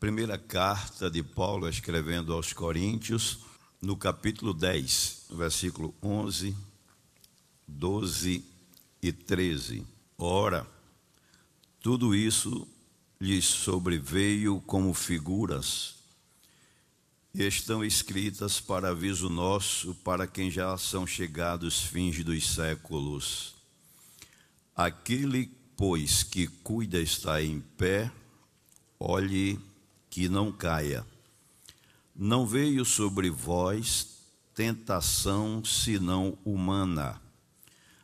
primeira carta de Paulo escrevendo aos Coríntios, no capítulo 10, versículo 11, 12 e 13. Ora, tudo isso lhes sobreveio como figuras e estão escritas para aviso nosso, para quem já são chegados fins dos séculos. Aquele, pois, que cuida está em pé, olhe que não caia. Não veio sobre vós tentação senão humana,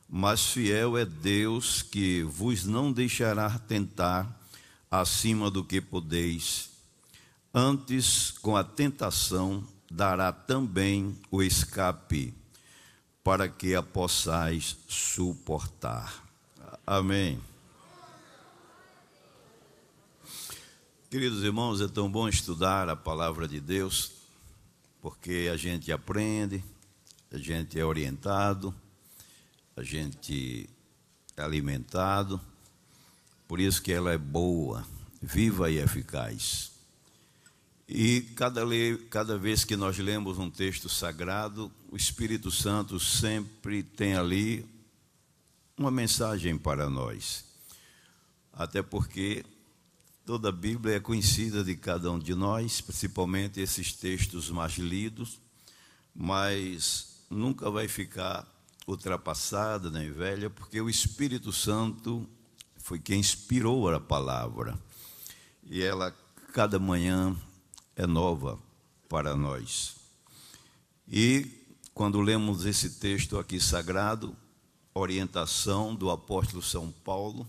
mas fiel é Deus que vos não deixará tentar acima do que podeis. Antes, com a tentação, dará também o escape, para que a possais suportar. Amém. Queridos irmãos, é tão bom estudar a palavra de Deus, porque a gente aprende, a gente é orientado, a gente é alimentado, por isso que ela é boa, viva e eficaz. E cada, cada vez que nós lemos um texto sagrado, o Espírito Santo sempre tem ali uma mensagem para nós. Até porque Toda a Bíblia é conhecida de cada um de nós, principalmente esses textos mais lidos, mas nunca vai ficar ultrapassada nem velha, porque o Espírito Santo foi quem inspirou a palavra. E ela, cada manhã, é nova para nós. E quando lemos esse texto aqui sagrado, orientação do apóstolo São Paulo,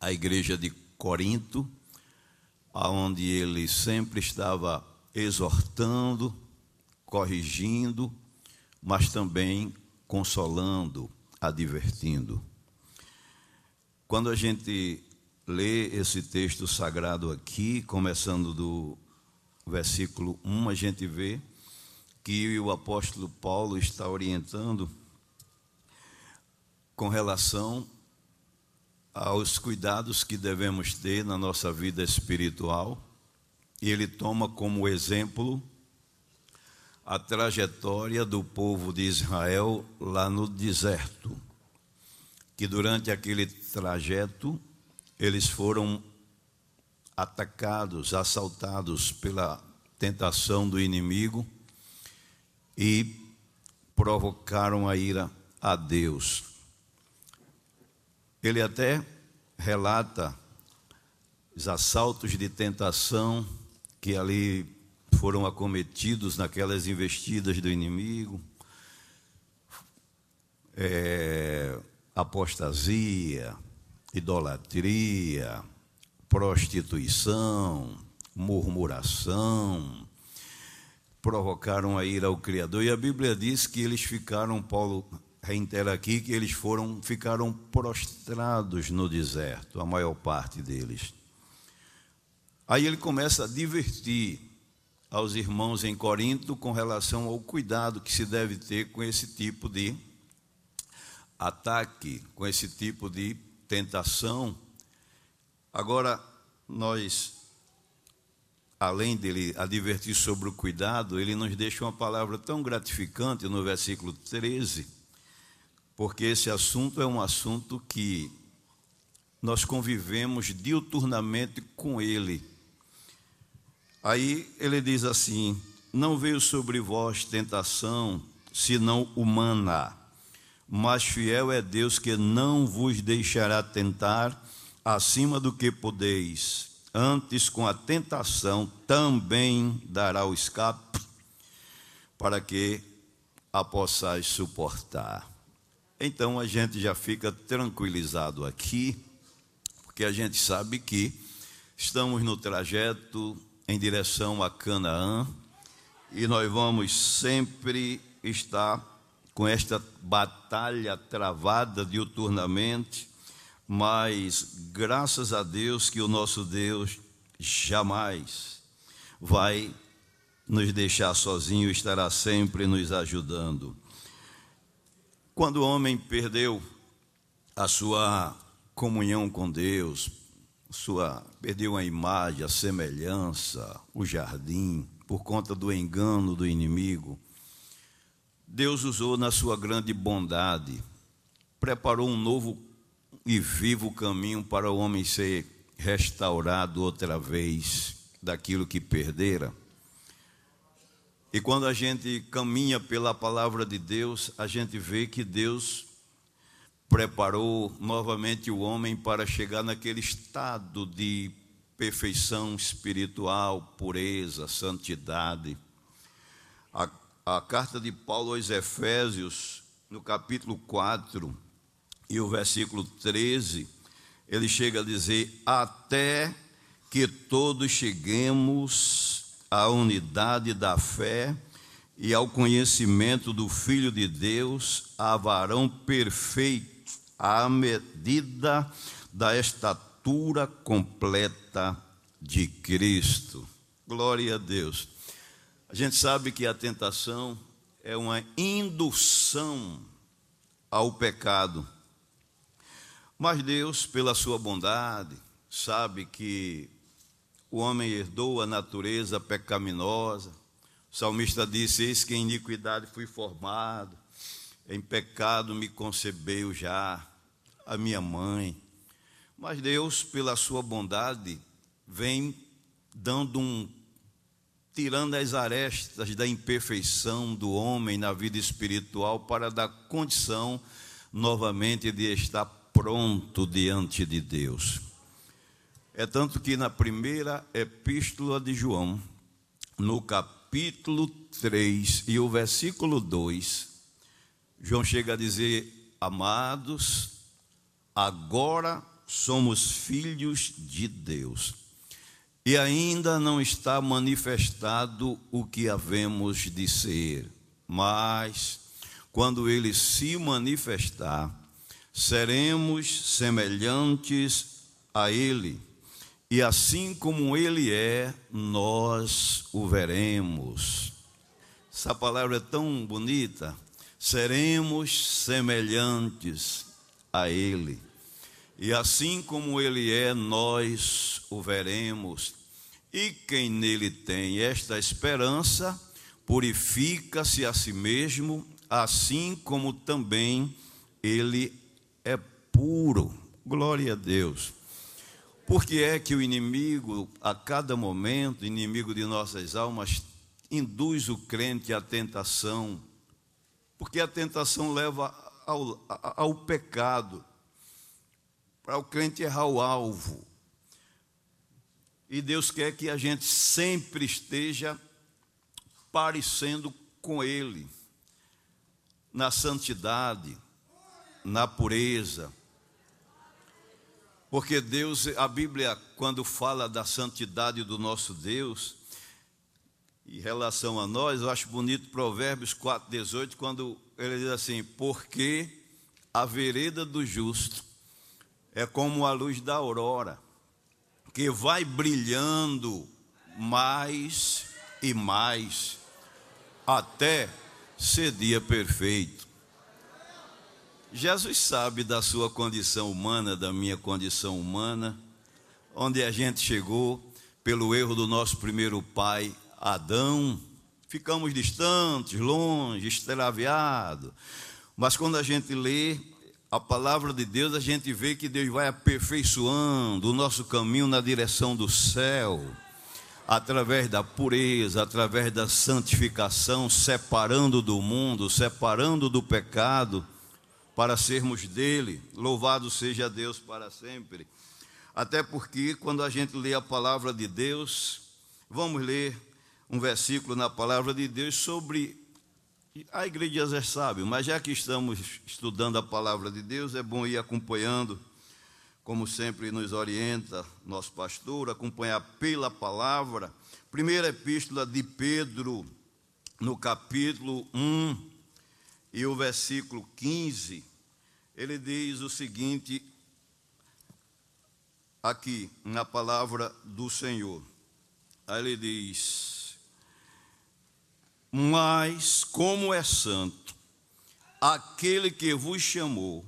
à igreja de Corinto, aonde ele sempre estava exortando, corrigindo, mas também consolando, advertindo. Quando a gente lê esse texto sagrado aqui, começando do versículo 1, a gente vê que o apóstolo Paulo está orientando com relação aos cuidados que devemos ter na nossa vida espiritual, e ele toma como exemplo a trajetória do povo de Israel lá no deserto, que durante aquele trajeto eles foram atacados, assaltados pela tentação do inimigo e provocaram a ira a Deus. Ele até relata os assaltos de tentação que ali foram acometidos naquelas investidas do inimigo, é, apostasia, idolatria, prostituição, murmuração, provocaram a ira ao Criador. E a Bíblia diz que eles ficaram, Paulo reitera aqui que eles foram ficaram prostrados no deserto, a maior parte deles. Aí ele começa a divertir aos irmãos em Corinto com relação ao cuidado que se deve ter com esse tipo de ataque, com esse tipo de tentação. Agora, nós, além dele advertir sobre o cuidado, ele nos deixa uma palavra tão gratificante no versículo 13 porque esse assunto é um assunto que nós convivemos diuturnamente com ele. Aí ele diz assim: Não veio sobre vós tentação, senão humana, mas fiel é Deus que não vos deixará tentar acima do que podeis. Antes, com a tentação, também dará o escape, para que a possais suportar. Então a gente já fica tranquilizado aqui, porque a gente sabe que estamos no trajeto em direção a Canaã e nós vamos sempre estar com esta batalha travada diuturnamente, mas graças a Deus que o nosso Deus jamais vai nos deixar sozinho, estará sempre nos ajudando. Quando o homem perdeu a sua comunhão com Deus, sua perdeu a imagem, a semelhança, o jardim, por conta do engano do inimigo. Deus usou na sua grande bondade, preparou um novo e vivo caminho para o homem ser restaurado outra vez daquilo que perdera. E quando a gente caminha pela palavra de Deus, a gente vê que Deus preparou novamente o homem para chegar naquele estado de perfeição espiritual, pureza, santidade. A, a carta de Paulo aos Efésios, no capítulo 4 e o versículo 13, ele chega a dizer: Até que todos cheguemos à unidade da fé e ao conhecimento do Filho de Deus, a varão perfeito à medida da estatura completa de Cristo. Glória a Deus. A gente sabe que a tentação é uma indução ao pecado. Mas Deus, pela sua bondade, sabe que o homem herdou a natureza pecaminosa. O salmista disse: Eis que em iniquidade fui formado, em pecado me concebeu já a minha mãe. Mas Deus, pela sua bondade, vem dando um tirando as arestas da imperfeição do homem na vida espiritual para dar condição novamente de estar pronto diante de Deus. É tanto que na primeira epístola de João, no capítulo 3 e o versículo 2, João chega a dizer: Amados, agora somos filhos de Deus. E ainda não está manifestado o que havemos de ser, mas quando ele se manifestar, seremos semelhantes a ele, e assim como ele é, nós o veremos. Essa palavra é tão bonita seremos semelhantes a Ele. E assim como Ele é, nós o veremos. E quem nele tem esta esperança, purifica-se a si mesmo, assim como também Ele é puro. Glória a Deus. Porque é que o inimigo, a cada momento, inimigo de nossas almas, induz o crente à tentação, porque a tentação leva ao, ao pecado, para o crente errar o alvo. E Deus quer que a gente sempre esteja parecendo com Ele, na santidade, na pureza. Porque Deus, a Bíblia, quando fala da santidade do nosso Deus, em relação a nós, eu acho bonito Provérbios 4,18, quando ele diz assim: Porque a vereda do justo é como a luz da aurora, que vai brilhando mais e mais, até ser dia perfeito. Jesus sabe da sua condição humana, da minha condição humana, onde a gente chegou pelo erro do nosso primeiro pai, Adão, ficamos distantes, longe, extraviados. Mas quando a gente lê a palavra de Deus, a gente vê que Deus vai aperfeiçoando o nosso caminho na direção do céu, através da pureza, através da santificação, separando do mundo, separando do pecado, para sermos dele. Louvado seja Deus para sempre. Até porque, quando a gente lê a palavra de Deus, vamos ler um versículo na palavra de Deus sobre a igreja já sabe, mas já que estamos estudando a palavra de Deus, é bom ir acompanhando, como sempre nos orienta nosso pastor, acompanhar pela palavra. Primeira epístola de Pedro, no capítulo 1 e o versículo 15, ele diz o seguinte, aqui na palavra do Senhor. Aí ele diz: mas, como é santo, aquele que vos chamou,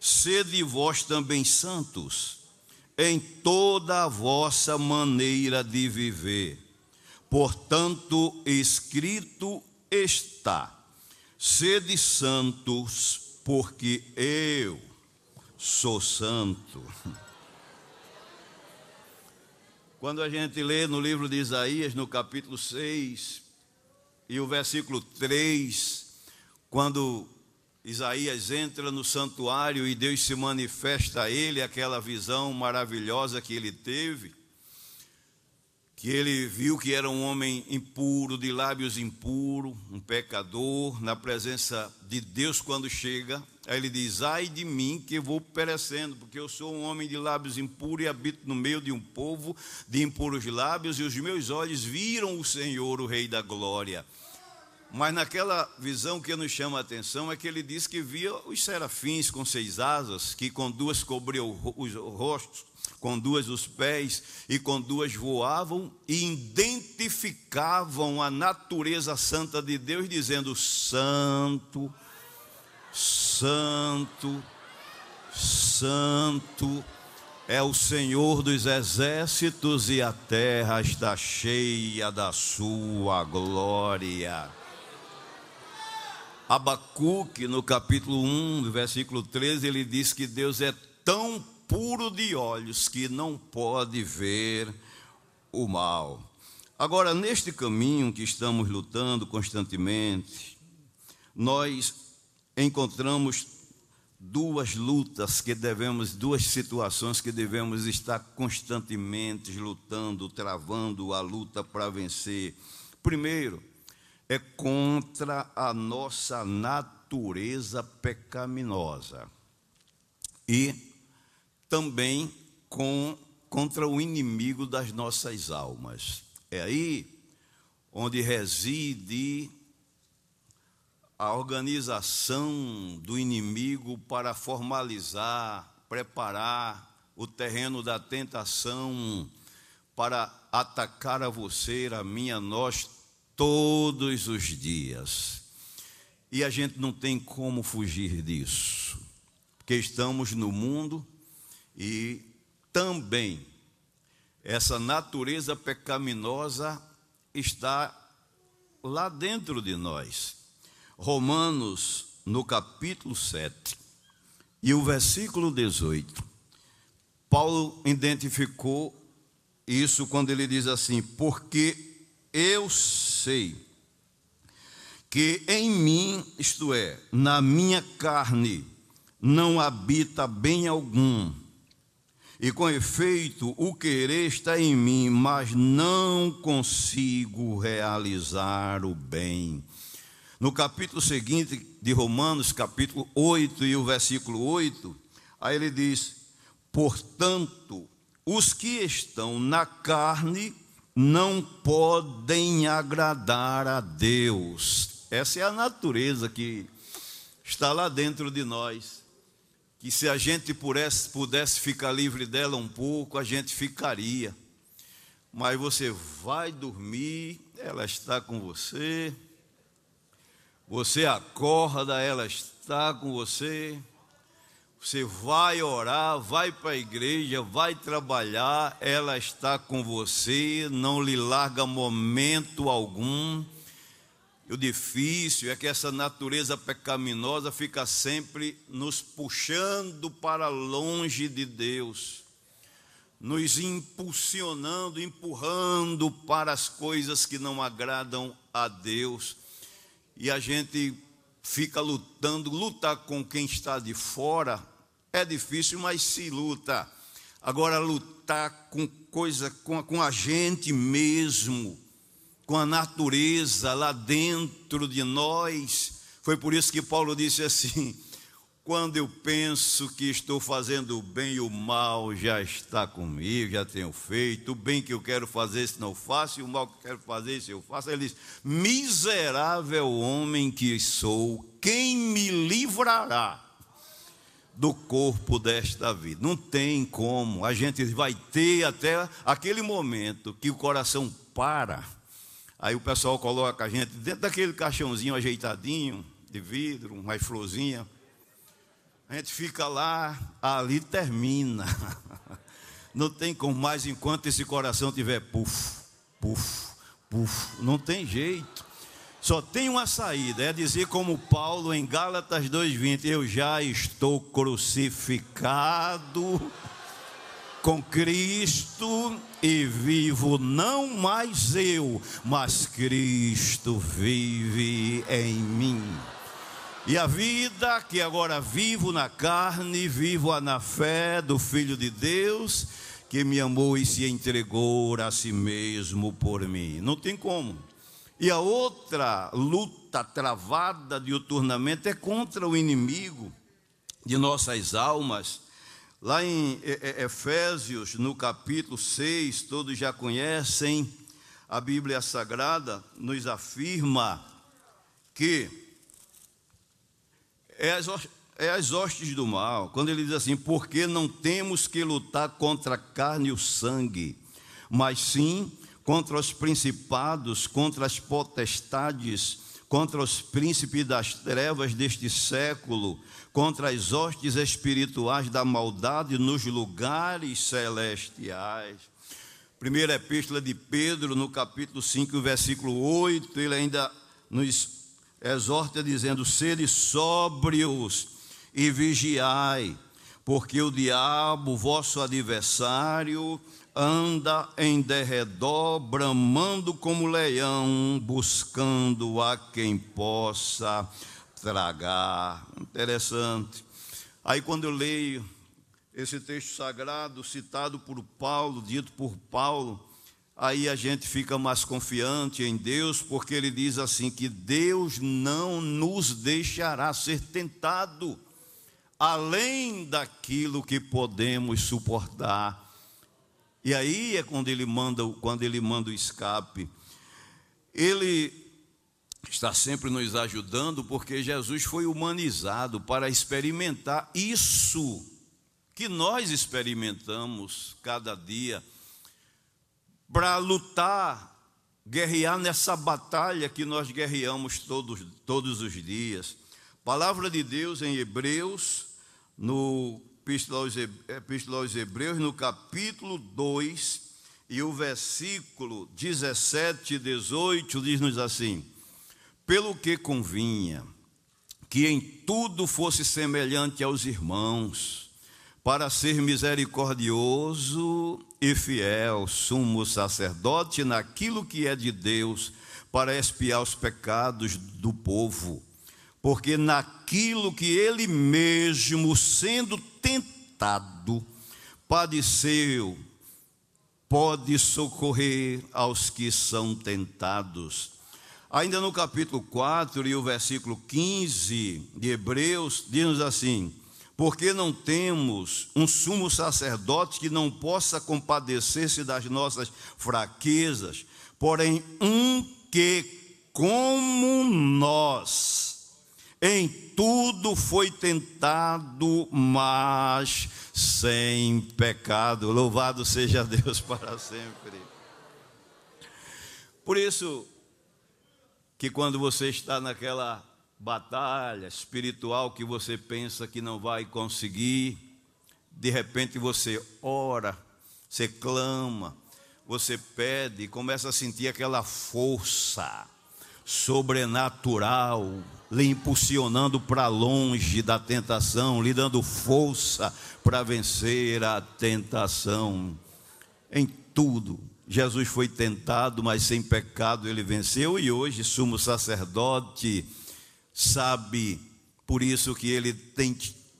sede vós também santos em toda a vossa maneira de viver. Portanto, escrito está: sede santos, porque eu sou santo. Quando a gente lê no livro de Isaías, no capítulo 6, e o versículo 3, quando Isaías entra no santuário e Deus se manifesta a ele, aquela visão maravilhosa que ele teve, que ele viu que era um homem impuro, de lábios impuros, um pecador, na presença de Deus quando chega. Aí ele diz: Ai de mim que vou perecendo, porque eu sou um homem de lábios impuros e habito no meio de um povo de impuros lábios, e os meus olhos viram o Senhor, o Rei da Glória. Mas naquela visão que nos chama a atenção é que ele diz que via os serafins com seis asas, que com duas cobriam os rostos com duas os pés e com duas voavam e identificavam a natureza santa de Deus, dizendo: Santo, Santo, Santo é o Senhor dos exércitos e a terra está cheia da sua glória. Abacuque, no capítulo 1, versículo 13, ele diz que Deus é tão puro de olhos que não pode ver o mal. Agora, neste caminho que estamos lutando constantemente, nós encontramos duas lutas que devemos, duas situações que devemos estar constantemente lutando, travando a luta para vencer. Primeiro, é contra a nossa natureza pecaminosa. E também com, contra o inimigo das nossas almas. É aí onde reside a organização do inimigo para formalizar, preparar o terreno da tentação para atacar a você, a mim, a nós, todos os dias. E a gente não tem como fugir disso, porque estamos no mundo e também essa natureza pecaminosa está lá dentro de nós. Romanos, no capítulo 7, e o versículo 18, Paulo identificou isso quando ele diz assim: Porque eu sei que em mim, isto é, na minha carne, não habita bem algum e com efeito, o querer está em mim, mas não consigo realizar o bem. No capítulo seguinte de Romanos, capítulo 8 e o versículo 8, aí ele diz: Portanto, os que estão na carne não podem agradar a Deus. Essa é a natureza que está lá dentro de nós que se a gente pudesse, pudesse ficar livre dela um pouco, a gente ficaria. Mas você vai dormir, ela está com você. Você acorda, ela está com você. Você vai orar, vai para a igreja, vai trabalhar, ela está com você, não lhe larga momento algum. O difícil é que essa natureza pecaminosa fica sempre nos puxando para longe de Deus, nos impulsionando, empurrando para as coisas que não agradam a Deus. E a gente fica lutando, lutar com quem está de fora é difícil, mas se luta. Agora, lutar com coisa, com, com a gente mesmo, com a natureza lá dentro de nós. Foi por isso que Paulo disse assim: quando eu penso que estou fazendo o bem, o mal já está comigo, já tenho feito. O bem que eu quero fazer, se não faço, e o mal que eu quero fazer, se eu faço. Ele diz: Miserável homem que sou, quem me livrará do corpo desta vida? Não tem como. A gente vai ter até aquele momento que o coração para Aí o pessoal coloca a gente dentro daquele caixãozinho ajeitadinho, de vidro, uma florzinha. A gente fica lá, ali termina. Não tem como mais enquanto esse coração tiver puf, puf, puf. Não tem jeito. Só tem uma saída, é dizer como Paulo em Gálatas 2:20, eu já estou crucificado com Cristo e vivo não mais eu, mas Cristo vive em mim. E a vida que agora vivo na carne, vivo na fé do Filho de Deus, que me amou e se entregou a si mesmo por mim. Não tem como. E a outra luta travada diuturnamente é contra o inimigo de nossas almas. Lá em Efésios, no capítulo 6, todos já conhecem, a Bíblia Sagrada nos afirma que é as, é as hostes do mal, quando ele diz assim: porque não temos que lutar contra a carne e o sangue, mas sim contra os principados, contra as potestades, contra os príncipes das trevas deste século, contra as hostes espirituais da maldade nos lugares celestiais. Primeira epístola de Pedro, no capítulo 5, versículo 8, ele ainda nos exorta dizendo: sede sóbrios e vigiai, porque o diabo, vosso adversário, anda em derredor, bramando como leão, buscando a quem possa tragar. Interessante. Aí quando eu leio esse texto sagrado citado por Paulo, dito por Paulo, aí a gente fica mais confiante em Deus, porque ele diz assim que Deus não nos deixará ser tentado além daquilo que podemos suportar e aí é quando ele manda, quando ele manda o escape. Ele está sempre nos ajudando porque Jesus foi humanizado para experimentar isso que nós experimentamos cada dia para lutar, guerrear nessa batalha que nós guerreamos todos, todos os dias. Palavra de Deus em Hebreus, no Epístola aos Hebreus, no capítulo 2, e o versículo 17 e 18 diz-nos assim: Pelo que convinha que em tudo fosse semelhante aos irmãos, para ser misericordioso e fiel, sumo sacerdote naquilo que é de Deus, para expiar os pecados do povo porque naquilo que ele mesmo, sendo tentado, padeceu, pode socorrer aos que são tentados. Ainda no capítulo 4 e o versículo 15 de Hebreus, diz assim: Porque não temos um sumo sacerdote que não possa compadecer-se das nossas fraquezas, porém um que, como nós, em tudo foi tentado, mas sem pecado. Louvado seja Deus para sempre. Por isso que quando você está naquela batalha espiritual que você pensa que não vai conseguir, de repente você ora, você clama, você pede, começa a sentir aquela força sobrenatural lhe impulsionando para longe da tentação, lhe dando força para vencer a tentação. Em tudo, Jesus foi tentado, mas sem pecado ele venceu, e hoje, sumo sacerdote, sabe, por isso que ele tem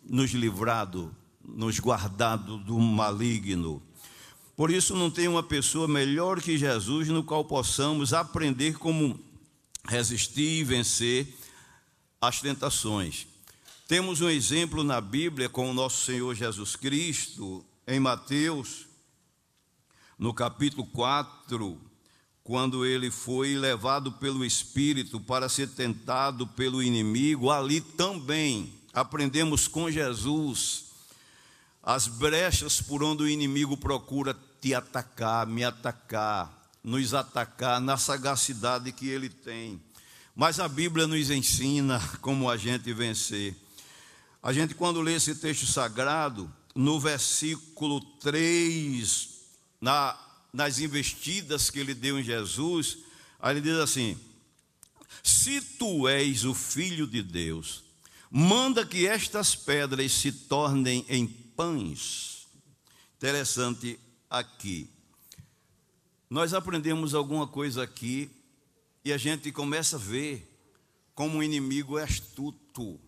nos livrado, nos guardado do maligno. Por isso, não tem uma pessoa melhor que Jesus no qual possamos aprender como resistir e vencer as tentações. Temos um exemplo na Bíblia com o nosso Senhor Jesus Cristo, em Mateus, no capítulo 4, quando ele foi levado pelo Espírito para ser tentado pelo inimigo, ali também aprendemos com Jesus as brechas por onde o inimigo procura te atacar, me atacar, nos atacar na sagacidade que ele tem. Mas a Bíblia nos ensina como a gente vencer. A gente, quando lê esse texto sagrado, no versículo 3, na, nas investidas que ele deu em Jesus, aí ele diz assim: Se tu és o filho de Deus, manda que estas pedras se tornem em pães. Interessante aqui. Nós aprendemos alguma coisa aqui e a gente começa a ver como o inimigo é astuto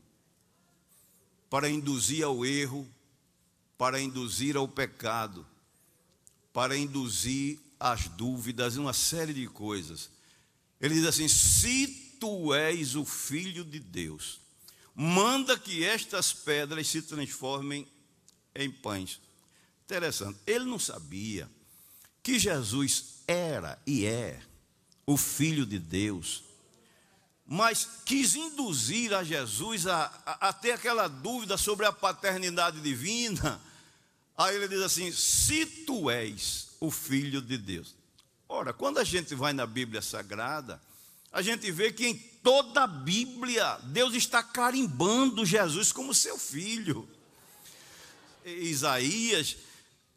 para induzir ao erro, para induzir ao pecado, para induzir às dúvidas, uma série de coisas. Ele diz assim: se tu és o filho de Deus, manda que estas pedras se transformem em pães. Interessante, ele não sabia que Jesus era e é o Filho de Deus, mas quis induzir a Jesus a, a, a, ter aquela dúvida sobre a paternidade divina. Aí ele diz assim: se tu és o Filho de Deus. Ora, quando a gente vai na Bíblia Sagrada, a gente vê que em toda a Bíblia Deus está carimbando Jesus como seu filho. Isaías,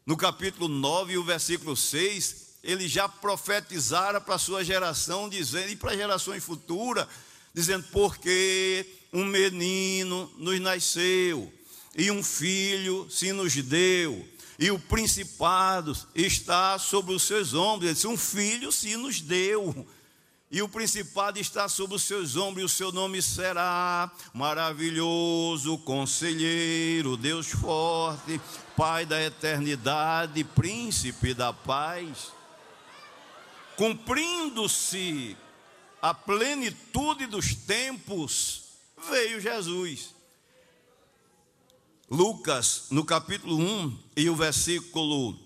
no capítulo 9, o versículo 6, ele já profetizara para a sua geração, dizendo, e para gerações futuras, dizendo, porque um menino nos nasceu, e um filho se nos deu, e o principado está sobre os seus ombros. Ele disse, um filho se nos deu e o principado está sobre os seus ombros, e o seu nome será maravilhoso, conselheiro, Deus forte, Pai da eternidade, príncipe da paz. Cumprindo-se a plenitude dos tempos, veio Jesus. Lucas, no capítulo 1, e o versículo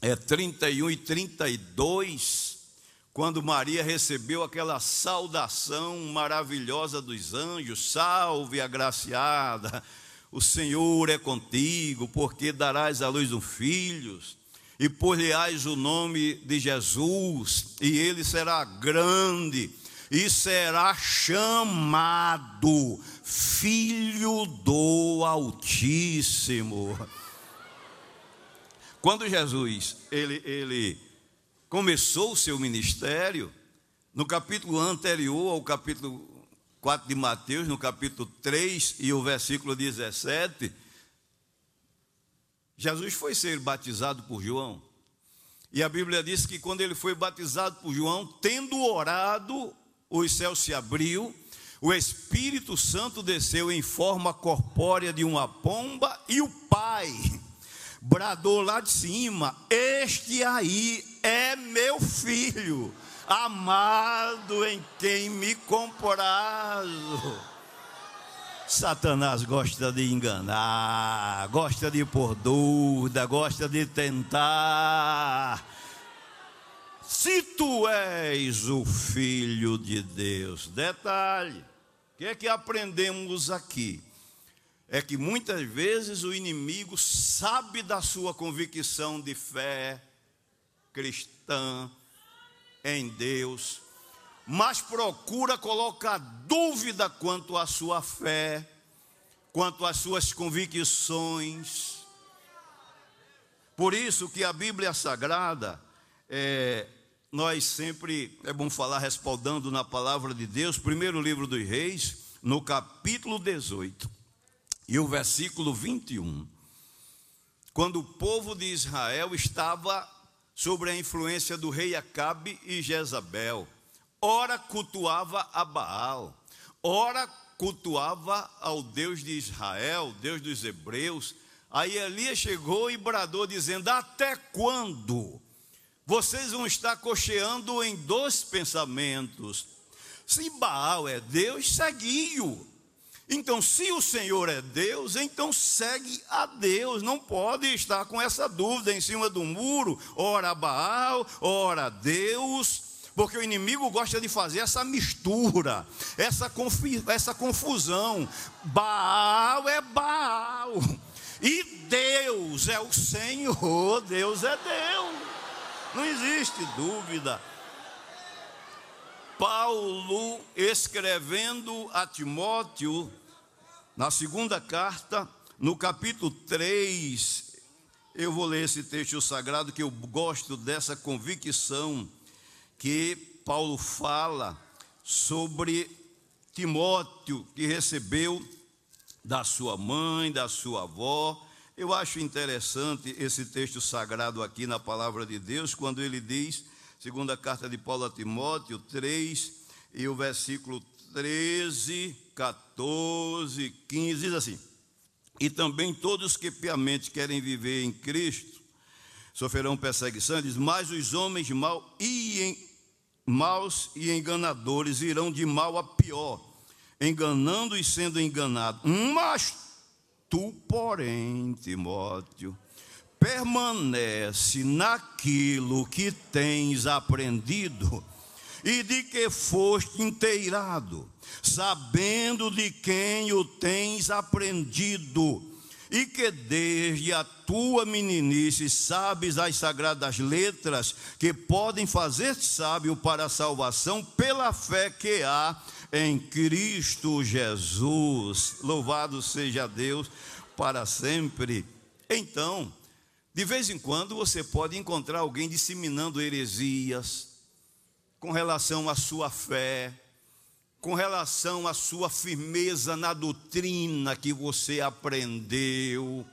é, 31 e 32, quando Maria recebeu aquela saudação maravilhosa dos anjos: Salve, agraciada, o Senhor é contigo, porque darás à luz um filho, e por-lhe-ás o nome de Jesus, e ele será grande, e será chamado Filho do Altíssimo. Quando Jesus, ele, ele começou o seu ministério, no capítulo anterior ao capítulo 4 de Mateus, no capítulo 3 e o versículo 17, Jesus foi ser batizado por João. E a Bíblia diz que quando ele foi batizado por João, tendo orado, os céus se abriu, o Espírito Santo desceu em forma corpórea de uma pomba e o Pai bradou lá de cima: Este aí é meu filho, amado em quem me comprazo. Satanás gosta de enganar, gosta de pôr dúvida, gosta de tentar. Se tu és o filho de Deus, detalhe, o que é que aprendemos aqui? é que muitas vezes o inimigo sabe da sua convicção de fé cristã em Deus, mas procura colocar dúvida quanto à sua fé, quanto às suas convicções. Por isso que a Bíblia Sagrada, é, nós sempre, é bom falar respaldando na palavra de Deus, primeiro livro dos reis, no capítulo 18 e o versículo 21. Quando o povo de Israel estava sobre a influência do rei Acabe e Jezabel, ora cultuava a Baal, ora cultuava ao Deus de Israel, Deus dos hebreus. Aí Elias chegou e bradou, dizendo: Até quando vocês vão estar cocheando em dois pensamentos? Se Baal é Deus, segue-o. Então, se o Senhor é Deus, então segue a Deus. Não pode estar com essa dúvida em cima do muro, ora Baal, ora Deus, porque o inimigo gosta de fazer essa mistura, essa, essa confusão. Baal é Baal, e Deus é o Senhor, Deus é Deus. Não existe dúvida. Paulo, escrevendo a Timóteo, na segunda carta, no capítulo 3, eu vou ler esse texto sagrado que eu gosto dessa convicção que Paulo fala sobre Timóteo, que recebeu da sua mãe, da sua avó. Eu acho interessante esse texto sagrado aqui na palavra de Deus, quando ele diz, segunda carta de Paulo a Timóteo 3, e o versículo 13, 14, 15, diz assim: E também todos que piamente querem viver em Cristo sofrerão perseguição, diz, mas os homens mal e em, maus e enganadores irão de mal a pior enganando e sendo enganado. Mas tu, porém, Timóteo, permanece naquilo que tens aprendido e de que foste inteirado, sabendo de quem o tens aprendido, e que desde a tua meninice sabes as sagradas letras que podem fazer sábio para a salvação pela fé que há em Cristo Jesus. Louvado seja Deus para sempre. Então, de vez em quando você pode encontrar alguém disseminando heresias com relação à sua fé, com relação à sua firmeza na doutrina que você aprendeu.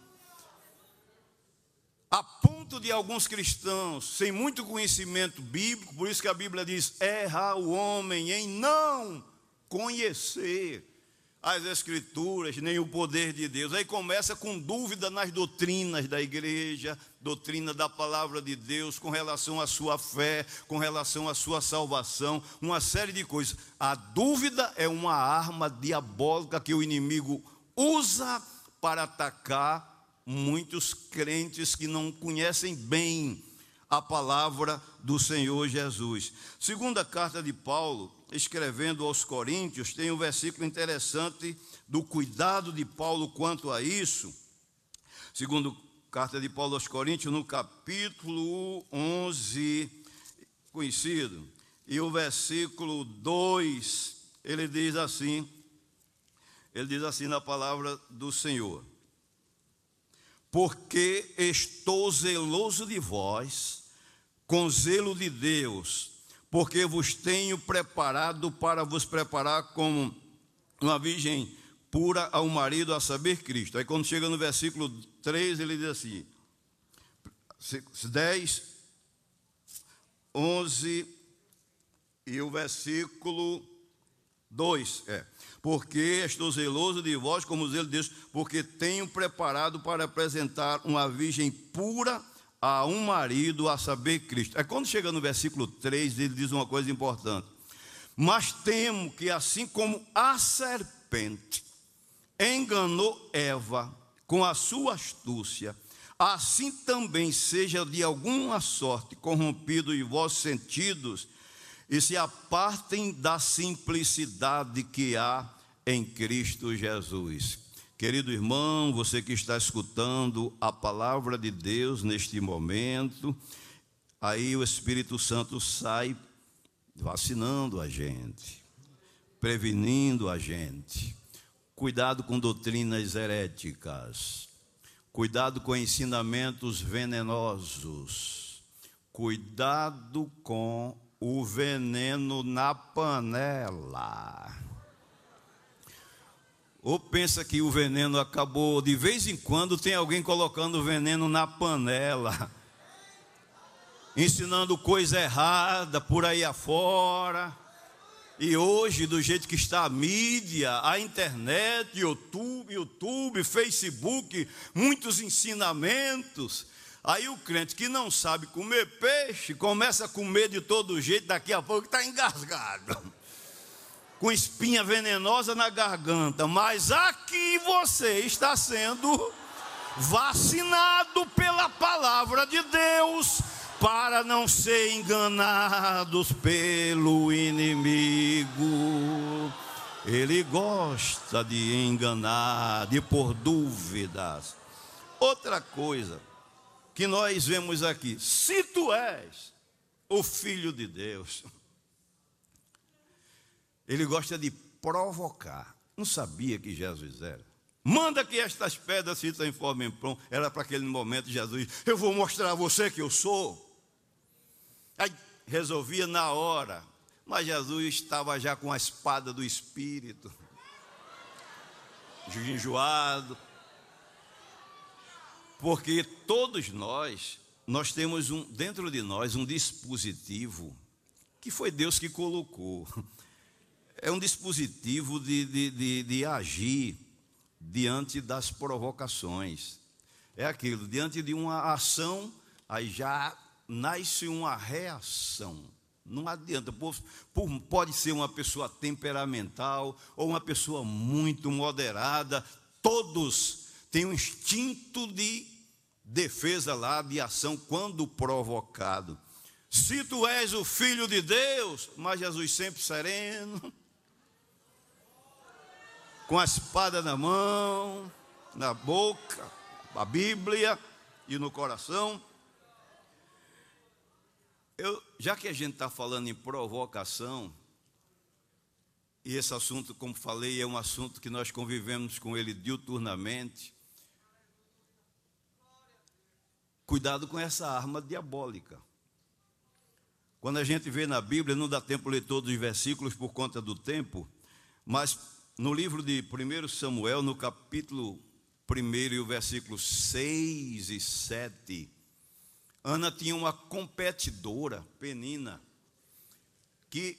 A ponto de alguns cristãos, sem muito conhecimento bíblico, por isso que a Bíblia diz: erra o homem em não conhecer as Escrituras, nem o poder de Deus. Aí começa com dúvida nas doutrinas da igreja, doutrina da palavra de Deus, com relação à sua fé, com relação à sua salvação, uma série de coisas. A dúvida é uma arma diabólica que o inimigo usa para atacar muitos crentes que não conhecem bem a palavra do Senhor Jesus. Segunda carta de Paulo, escrevendo aos Coríntios, tem um versículo interessante do cuidado de Paulo quanto a isso. Segundo carta de Paulo aos Coríntios, no capítulo 11, conhecido, e o versículo 2, ele diz assim: ele diz assim na palavra do Senhor: Porque estou zeloso de vós, com zelo de Deus, porque vos tenho preparado para vos preparar como uma virgem pura ao marido, a saber, Cristo. Aí quando chega no versículo 3, ele diz assim: 10, 11 e o versículo 2 é: Porque estou zeloso de vós, como zelo Deus, porque tenho preparado para apresentar uma virgem pura a um marido, a saber, Cristo. É quando chega no versículo 3, ele diz uma coisa importante. Mas temo que, assim como a serpente enganou Eva com a sua astúcia, assim também seja de alguma sorte corrompido em vossos sentidos e se apartem da simplicidade que há em Cristo Jesus. Querido irmão, você que está escutando a palavra de Deus neste momento, aí o Espírito Santo sai vacinando a gente, prevenindo a gente. Cuidado com doutrinas heréticas, cuidado com ensinamentos venenosos, cuidado com o veneno na panela. Ou pensa que o veneno acabou, de vez em quando tem alguém colocando veneno na panela, ensinando coisa errada por aí afora. E hoje, do jeito que está a mídia, a internet, YouTube, YouTube, Facebook, muitos ensinamentos. Aí o crente que não sabe comer peixe, começa a comer de todo jeito, daqui a pouco está engasgado com espinha venenosa na garganta, mas aqui você está sendo vacinado pela palavra de Deus para não ser enganados pelo inimigo. Ele gosta de enganar, de pôr dúvidas. Outra coisa que nós vemos aqui: se tu és o filho de Deus, ele gosta de provocar. Não sabia que Jesus era. Manda que estas pedras se transformem em pão. Era para aquele momento Jesus, eu vou mostrar a você que eu sou. Aí resolvia na hora. Mas Jesus estava já com a espada do Espírito, enjoado. Porque todos nós, nós temos um, dentro de nós um dispositivo que foi Deus que colocou. É um dispositivo de, de, de, de agir diante das provocações. É aquilo, diante de uma ação, aí já nasce uma reação. Não adianta, pode ser uma pessoa temperamental ou uma pessoa muito moderada, todos têm um instinto de defesa lá, de ação, quando provocado. Se tu és o filho de Deus, mas Jesus sempre sereno, com a espada na mão, na boca, a Bíblia e no coração. Eu, já que a gente está falando em provocação, e esse assunto, como falei, é um assunto que nós convivemos com ele diuturnamente, cuidado com essa arma diabólica. Quando a gente vê na Bíblia, não dá tempo ler todos os versículos por conta do tempo, mas no livro de 1 Samuel, no capítulo 1 e o versículo 6 e 7, Ana tinha uma competidora, Penina, que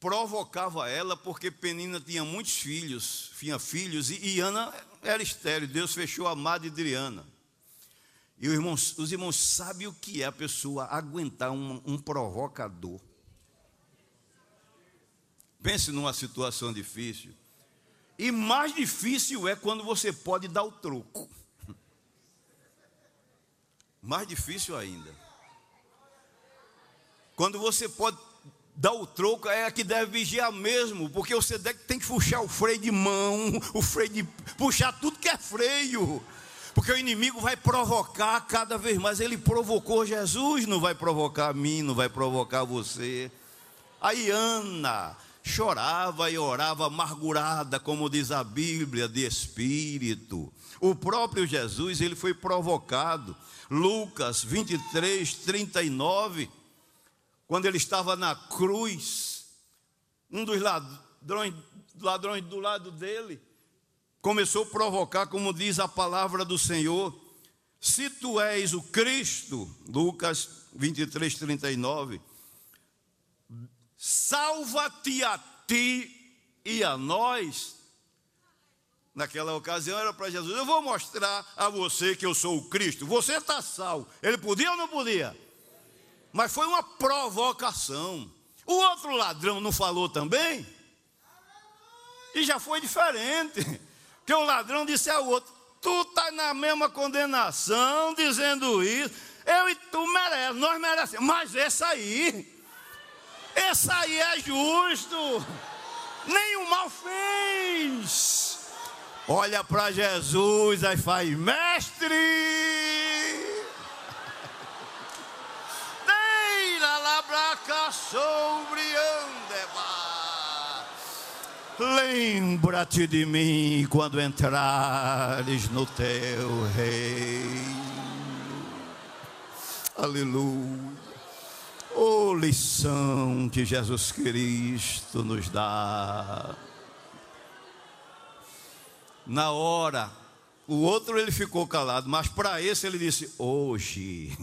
provocava ela porque Penina tinha muitos filhos, tinha filhos, e, e Ana era estéreo, Deus fechou a madre de Adriana. E os irmãos, os irmãos sabem o que é a pessoa aguentar um, um provocador. Pense numa situação difícil. E mais difícil é quando você pode dar o troco. Mais difícil ainda. Quando você pode dar o troco, é a que deve vigiar mesmo, porque você tem que puxar o freio de mão, o freio de. puxar tudo que é freio. Porque o inimigo vai provocar cada vez mais. Ele provocou Jesus, não vai provocar a mim, não vai provocar você. Aí Ana, chorava e orava amargurada, como diz a Bíblia, de espírito. O próprio Jesus, ele foi provocado. Lucas 23, 39, quando ele estava na cruz, um dos ladrões, ladrões do lado dele começou a provocar, como diz a palavra do Senhor, se tu és o Cristo, Lucas 23, 39, salva-te a ti e a nós. Naquela ocasião era para Jesus: Eu vou mostrar a você que eu sou o Cristo. Você está salvo. Ele podia ou não podia? Mas foi uma provocação. O outro ladrão não falou também? E já foi diferente. Que o ladrão disse ao outro: Tu está na mesma condenação, dizendo isso. Eu e tu merecemos, nós merecemos. Mas esse aí, esse aí é justo, nenhum mal fez. Olha para Jesus, aí faz, mestre. Deira labraca sobre andeba. Lembra-te de mim quando entrares no teu reino. Aleluia. Oh, lição que Jesus Cristo nos dá. Na hora, o outro ele ficou calado, mas para esse ele disse: Hoje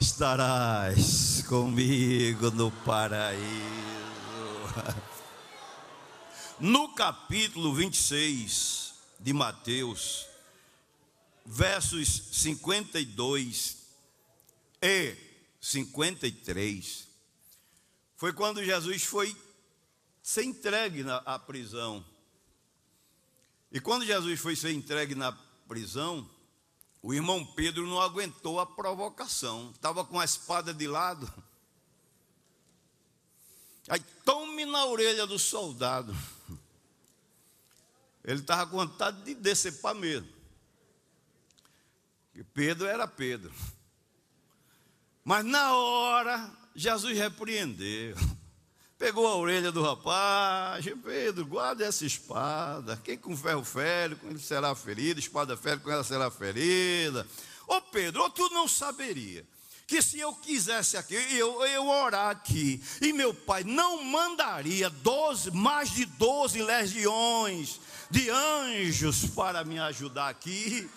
estarás comigo no paraíso. No capítulo 26 de Mateus, versos 52 e 53, foi quando Jesus foi ser entregue na, à prisão. E quando Jesus foi ser entregue na prisão, o irmão Pedro não aguentou a provocação, estava com a espada de lado. Aí tome na orelha do soldado. Ele estava com vontade de descer para mesmo. E Pedro era Pedro. Mas na hora, Jesus repreendeu. Pegou a orelha do rapaz, Pedro, guarda essa espada. Quem com ferro fere, com ele será ferido, espada fere, com ela será ferida. Ô Pedro, ou tu não saberia que se eu quisesse aqui, eu, eu orar aqui, e meu pai não mandaria 12, mais de 12 legiões de anjos para me ajudar aqui.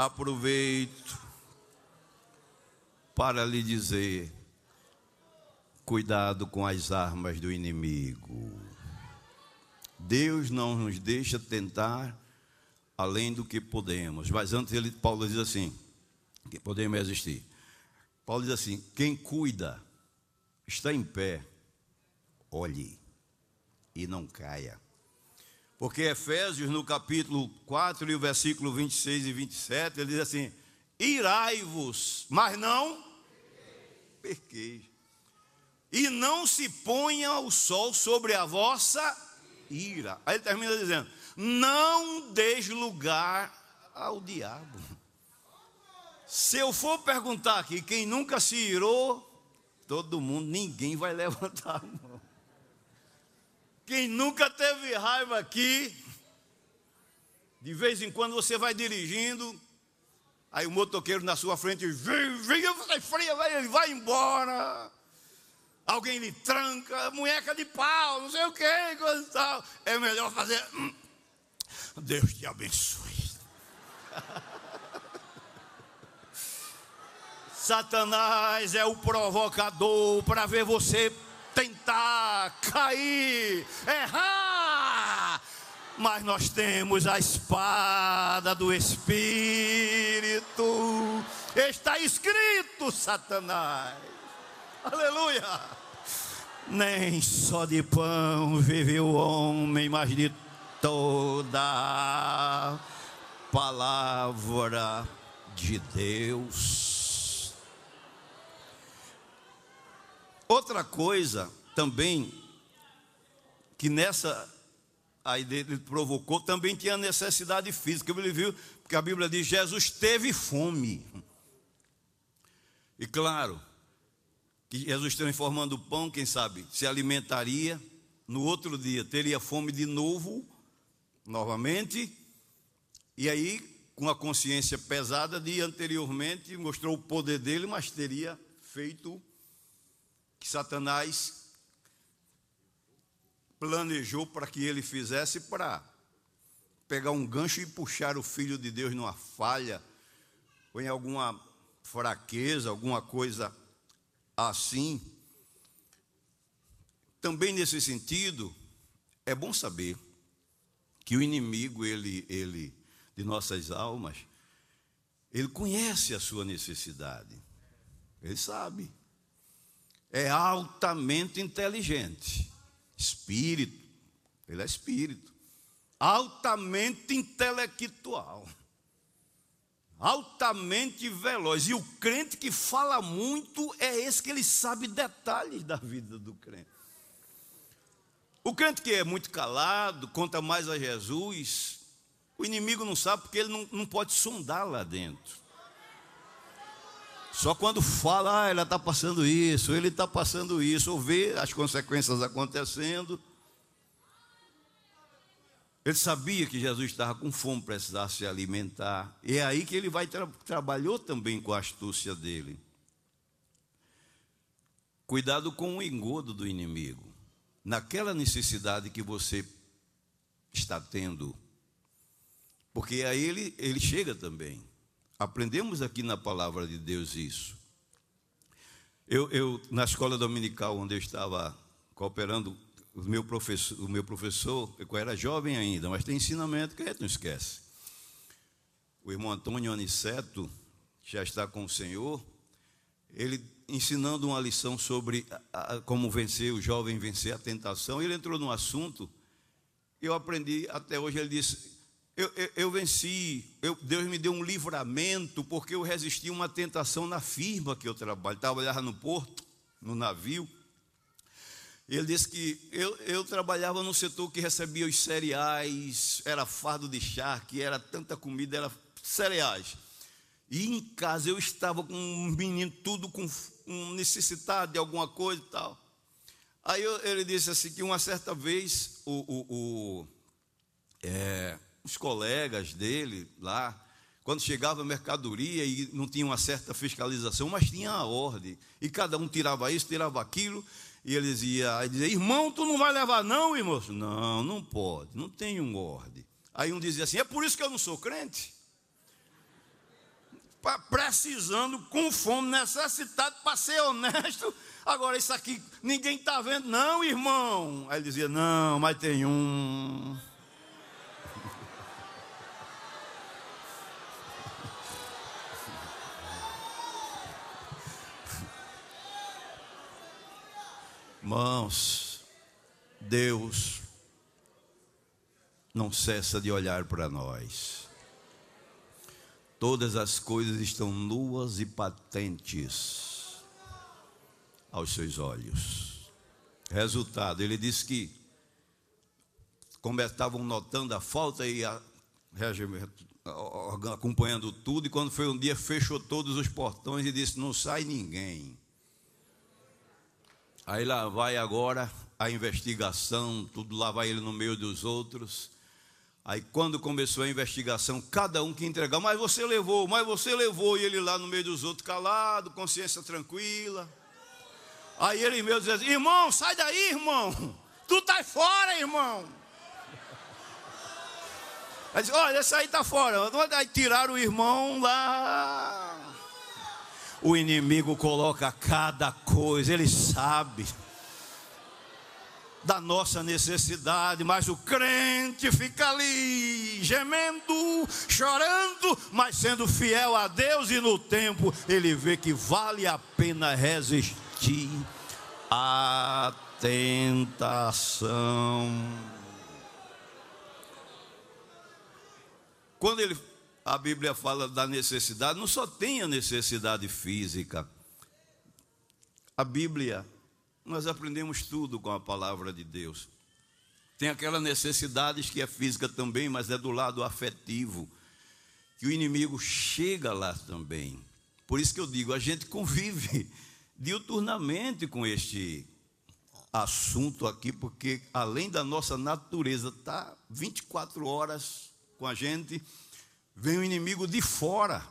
Aproveito para lhe dizer: cuidado com as armas do inimigo. Deus não nos deixa tentar além do que podemos. Mas antes ele, Paulo diz assim: que podemos existir. Paulo diz assim: quem cuida está em pé, olhe e não caia. Porque Efésios, no capítulo 4, e o versículo 26 e 27, ele diz assim: Irai-vos, mas não perqueis. E não se ponha o sol sobre a vossa ira. Aí ele termina dizendo: não deis lugar ao diabo. Se eu for perguntar aqui quem nunca se irou, todo mundo, ninguém vai levantar a mão. Quem nunca teve raiva aqui, de vez em quando você vai dirigindo, aí o motoqueiro na sua frente vem, vem, sai fria, vai, vai embora. Alguém lhe tranca, munheca de pau, não sei o que, coisa e tal. É melhor fazer. Hum, Deus te abençoe. Satanás é o provocador para ver você tentar cair, errar. Mas nós temos a espada do Espírito. Está escrito, Satanás. Aleluia. Nem só de pão vive o homem, mas de toda palavra de Deus. Outra coisa também que nessa aí ele provocou, também tinha necessidade física. Ele viu, porque a Bíblia diz: Jesus teve fome. E claro, que Jesus transformando o pão, quem sabe, se alimentaria, no outro dia teria fome de novo, novamente, e aí, com a consciência pesada de anteriormente, mostrou o poder dele, mas teria feito que Satanás planejou para que ele fizesse para pegar um gancho e puxar o filho de Deus numa falha, ou em alguma fraqueza, alguma coisa assim. Também nesse sentido, é bom saber que o inimigo, ele, ele, de nossas almas, ele conhece a sua necessidade. Ele sabe. É altamente inteligente. Espírito. Ele é espírito. Altamente intelectual. Altamente veloz. E o crente que fala muito é esse que ele sabe detalhes da vida do crente. O crente que é muito calado, conta mais a Jesus, o inimigo não sabe porque ele não, não pode sondar lá dentro. Só quando fala, ah, ela está passando isso, ele está passando isso, ou vê as consequências acontecendo. Ele sabia que Jesus estava com fome, precisava se alimentar. E é aí que ele vai tra trabalhou também com a astúcia dele. Cuidado com o engodo do inimigo naquela necessidade que você está tendo. Porque aí ele, ele chega também. Aprendemos aqui na palavra de Deus isso. Eu, eu na escola dominical onde eu estava cooperando, o meu professor, o meu professor, eu era jovem ainda, mas tem ensinamento que a gente não esquece. O irmão Antônio Aniceto, já está com o Senhor, ele ensinando uma lição sobre a, a, como vencer, o jovem vencer a tentação. Ele entrou num assunto, eu aprendi até hoje. Ele disse: Eu, eu, eu venci, eu, Deus me deu um livramento, porque eu resisti a uma tentação na firma que eu trabalho. Trabalhava no porto, no navio. Ele disse que eu, eu trabalhava no setor que recebia os cereais, era fardo de charque, era tanta comida, era cereais. E em casa eu estava com um menino tudo com um necessitado de alguma coisa e tal. Aí eu, ele disse assim que uma certa vez o, o, o é, os colegas dele lá, quando chegava a mercadoria e não tinha uma certa fiscalização, mas tinha a ordem, e cada um tirava isso, tirava aquilo, e ele dizia, dizia, irmão, tu não vai levar não, irmão? Não, não pode, não tem um ordem. Aí um dizia assim, é por isso que eu não sou crente precisando, com fome, necessitado, para ser honesto. Agora, isso aqui ninguém está vendo, não, irmão. Aí ele dizia: Não, mas tem um. Irmãos, Deus não cessa de olhar para nós. Todas as coisas estão nuas e patentes aos seus olhos. Resultado, ele disse que, como estavam notando a falta e a, acompanhando tudo, e quando foi um dia, fechou todos os portões e disse: Não sai ninguém. Aí lá vai agora a investigação, tudo lá vai ele no meio dos outros. Aí quando começou a investigação, cada um que entregava, mas você levou, mas você levou, e ele lá no meio dos outros calado, consciência tranquila. Aí ele mesmo dizia, assim, irmão, sai daí, irmão. Tu tá fora, irmão. Aí disse, olha, esse aí tá fora. Aí tiraram o irmão lá. O inimigo coloca cada coisa, ele sabe da nossa necessidade, mas o crente fica ali gemendo, chorando, mas sendo fiel a Deus e no tempo ele vê que vale a pena resistir à tentação. Quando ele, a Bíblia fala da necessidade, não só tem a necessidade física. A Bíblia nós aprendemos tudo com a palavra de Deus. Tem aquela necessidade que é física também, mas é do lado afetivo, que o inimigo chega lá também. Por isso que eu digo, a gente convive diuturnamente com este assunto aqui, porque além da nossa natureza estar tá 24 horas com a gente, vem o inimigo de fora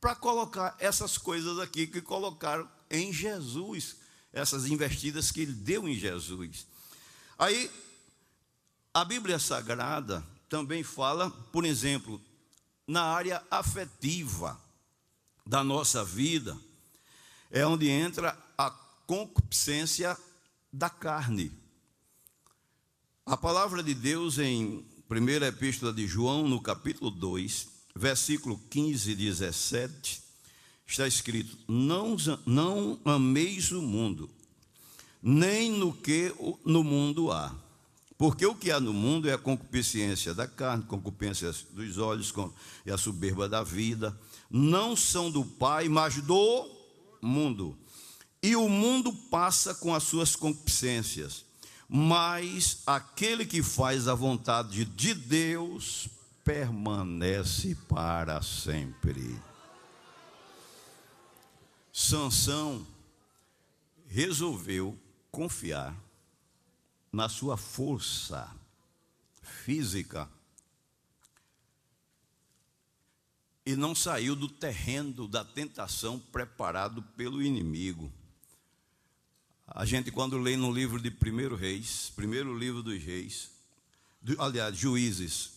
para colocar essas coisas aqui que colocaram em Jesus essas investidas que ele deu em Jesus. Aí, a Bíblia Sagrada também fala, por exemplo, na área afetiva da nossa vida, é onde entra a concupiscência da carne. A palavra de Deus em 1 Epístola de João, no capítulo 2, versículo 15 e 17, está escrito: não, não ameis o mundo, nem no que no mundo há. Porque o que há no mundo é a concupiscência da carne, concupiscência dos olhos e a soberba da vida. Não são do Pai, mas do mundo. E o mundo passa com as suas concupiscências. Mas aquele que faz a vontade de Deus permanece para sempre. Sansão resolveu confiar na sua força física e não saiu do terreno da tentação preparado pelo inimigo. A gente, quando lê no livro de Primeiro Reis, primeiro livro dos Reis, aliás, Juízes,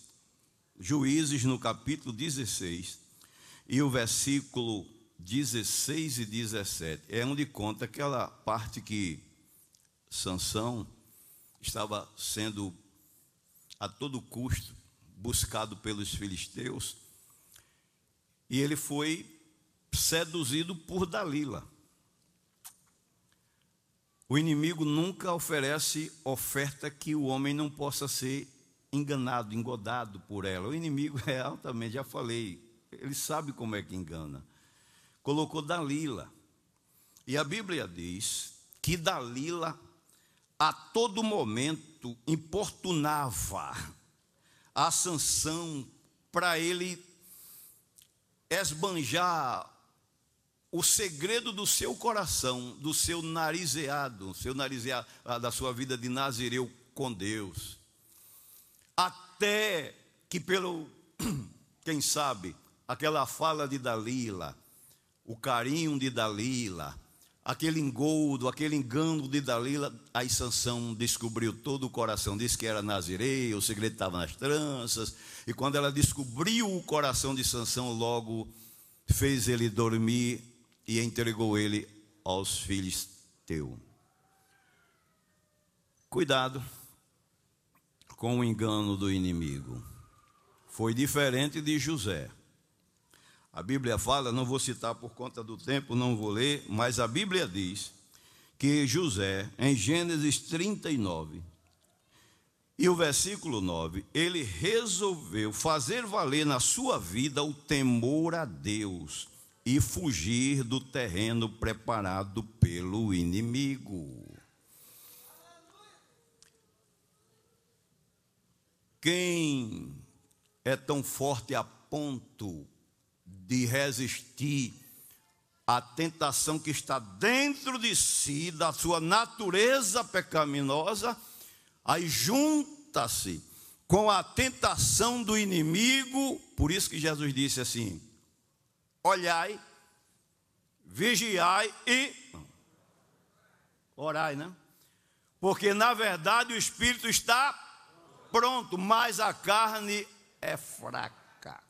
Juízes no capítulo 16, e o versículo 16 e 17. É onde conta aquela parte que Sansão estava sendo a todo custo buscado pelos filisteus e ele foi seduzido por Dalila. O inimigo nunca oferece oferta que o homem não possa ser enganado, engodado por ela. O inimigo é altamente, já falei, ele sabe como é que engana colocou Dalila. E a Bíblia diz que Dalila a todo momento importunava a sanção para ele esbanjar o segredo do seu coração, do seu narizeado, seu narizeado, da sua vida de nazireu com Deus. Até que pelo, quem sabe, aquela fala de Dalila, o carinho de Dalila, aquele engoldo, aquele engano de Dalila, aí Sansão descobriu todo o coração, disse que era nazireu, o segredo estava nas tranças, e quando ela descobriu o coração de Sansão, logo fez ele dormir e entregou ele aos filhos teu. Cuidado com o engano do inimigo. Foi diferente de José. A Bíblia fala, não vou citar por conta do tempo, não vou ler, mas a Bíblia diz que José, em Gênesis 39, e o versículo 9, ele resolveu fazer valer na sua vida o temor a Deus e fugir do terreno preparado pelo inimigo. Quem é tão forte a ponto de resistir à tentação que está dentro de si, da sua natureza pecaminosa, aí junta-se com a tentação do inimigo, por isso que Jesus disse assim: olhai, vigiai e orai, né? Porque na verdade o espírito está pronto, mas a carne é fraca.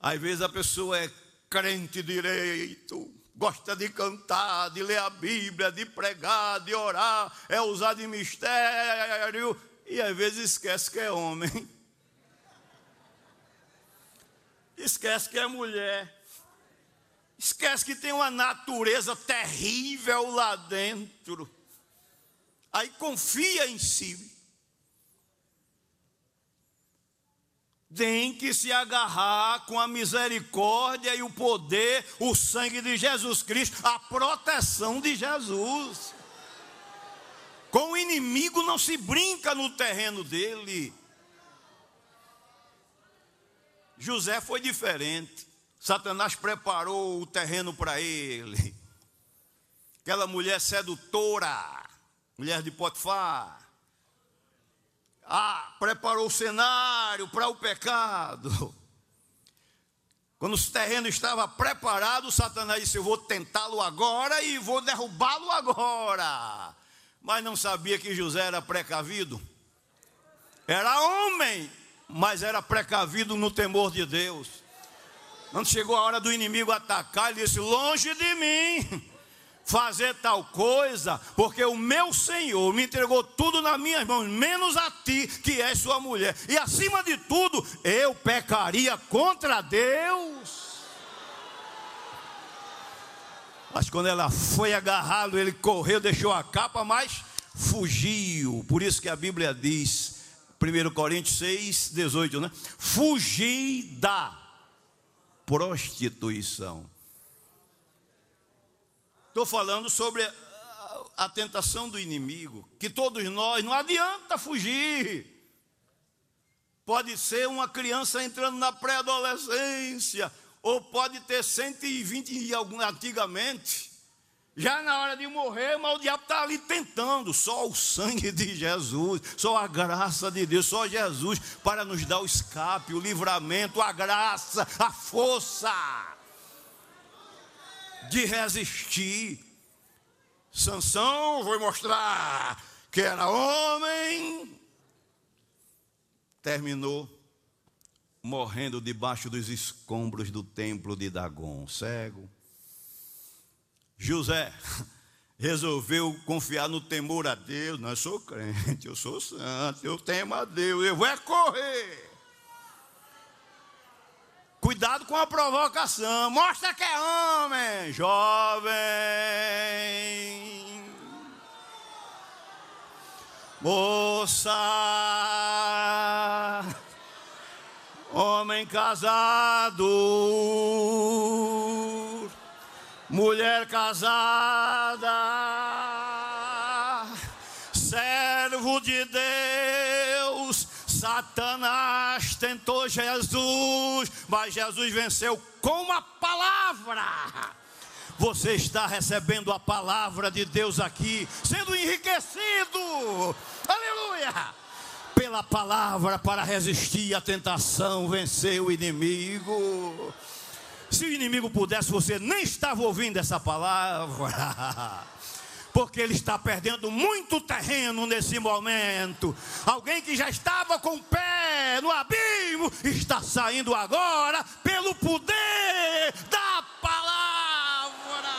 Às vezes a pessoa é crente direito, gosta de cantar, de ler a Bíblia, de pregar, de orar, é usado em mistério, e às vezes esquece que é homem. Esquece que é mulher. Esquece que tem uma natureza terrível lá dentro. Aí confia em si. tem que se agarrar com a misericórdia e o poder, o sangue de Jesus Cristo, a proteção de Jesus. Com o inimigo não se brinca no terreno dele. José foi diferente. Satanás preparou o terreno para ele. Aquela mulher sedutora, mulher de Potifar, ah, preparou o cenário para o pecado. Quando o terreno estava preparado, Satanás disse: Eu vou tentá-lo agora e vou derrubá-lo agora. Mas não sabia que José era precavido. Era homem, mas era precavido no temor de Deus. Quando chegou a hora do inimigo atacar, ele disse: Longe de mim fazer tal coisa, porque o meu Senhor me entregou tudo nas minhas mãos, menos a ti, que és sua mulher. E acima de tudo, eu pecaria contra Deus. Mas quando ela foi agarrá-lo, ele correu, deixou a capa, mas fugiu. Por isso que a Bíblia diz, 1 Coríntios 6, 18, né? Fugir da prostituição. Estou falando sobre a, a tentação do inimigo, que todos nós, não adianta fugir. Pode ser uma criança entrando na pré-adolescência, ou pode ter 120 e algum antigamente. Já na hora de morrer, mas o diabo está ali tentando. Só o sangue de Jesus, só a graça de Deus, só Jesus para nos dar o escape, o livramento, a graça, a força de resistir. Sansão foi mostrar que era homem. Terminou morrendo debaixo dos escombros do templo de Dagon, cego. José resolveu confiar no temor a Deus. Não, eu sou crente, eu sou santo, eu temo a Deus, eu vou é correr. Cuidado com a provocação. Mostra que é homem, jovem. Moça. Homem casado. Mulher casada. Servo de Deus Satanás tentou Jesus, mas Jesus venceu com a palavra. Você está recebendo a palavra de Deus aqui, sendo enriquecido. Aleluia! Pela palavra para resistir à tentação, vencer o inimigo. Se o inimigo pudesse, você nem estava ouvindo essa palavra. Porque ele está perdendo muito terreno nesse momento. Alguém que já estava com o pé no abismo está saindo agora pelo poder da palavra.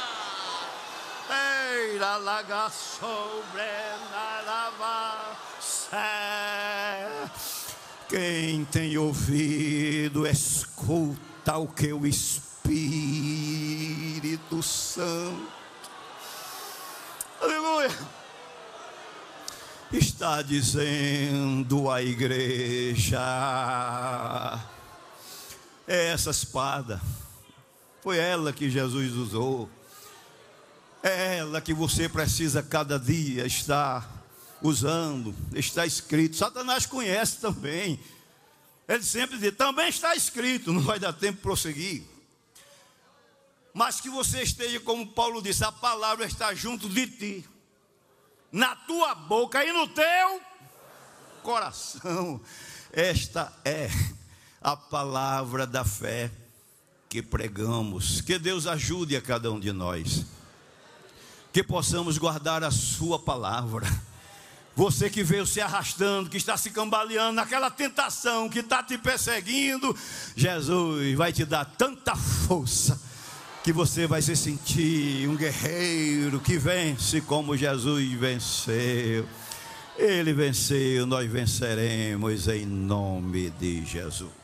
Ei, la laga sobre Quem tem ouvido, escuta o que o Espírito Santo. Aleluia, está dizendo a igreja: é essa espada, foi ela que Jesus usou, é ela que você precisa cada dia estar usando, está escrito. Satanás conhece também. Ele sempre diz: também está escrito, não vai dar tempo prosseguir mas que você esteja, como Paulo disse, a palavra está junto de ti, na tua boca e no teu coração. Esta é a palavra da fé que pregamos. Que Deus ajude a cada um de nós, que possamos guardar a Sua palavra. Você que veio se arrastando, que está se cambaleando naquela tentação que está te perseguindo, Jesus vai te dar tanta força que você vai se sentir um guerreiro que vence como Jesus venceu. Ele venceu, nós venceremos em nome de Jesus.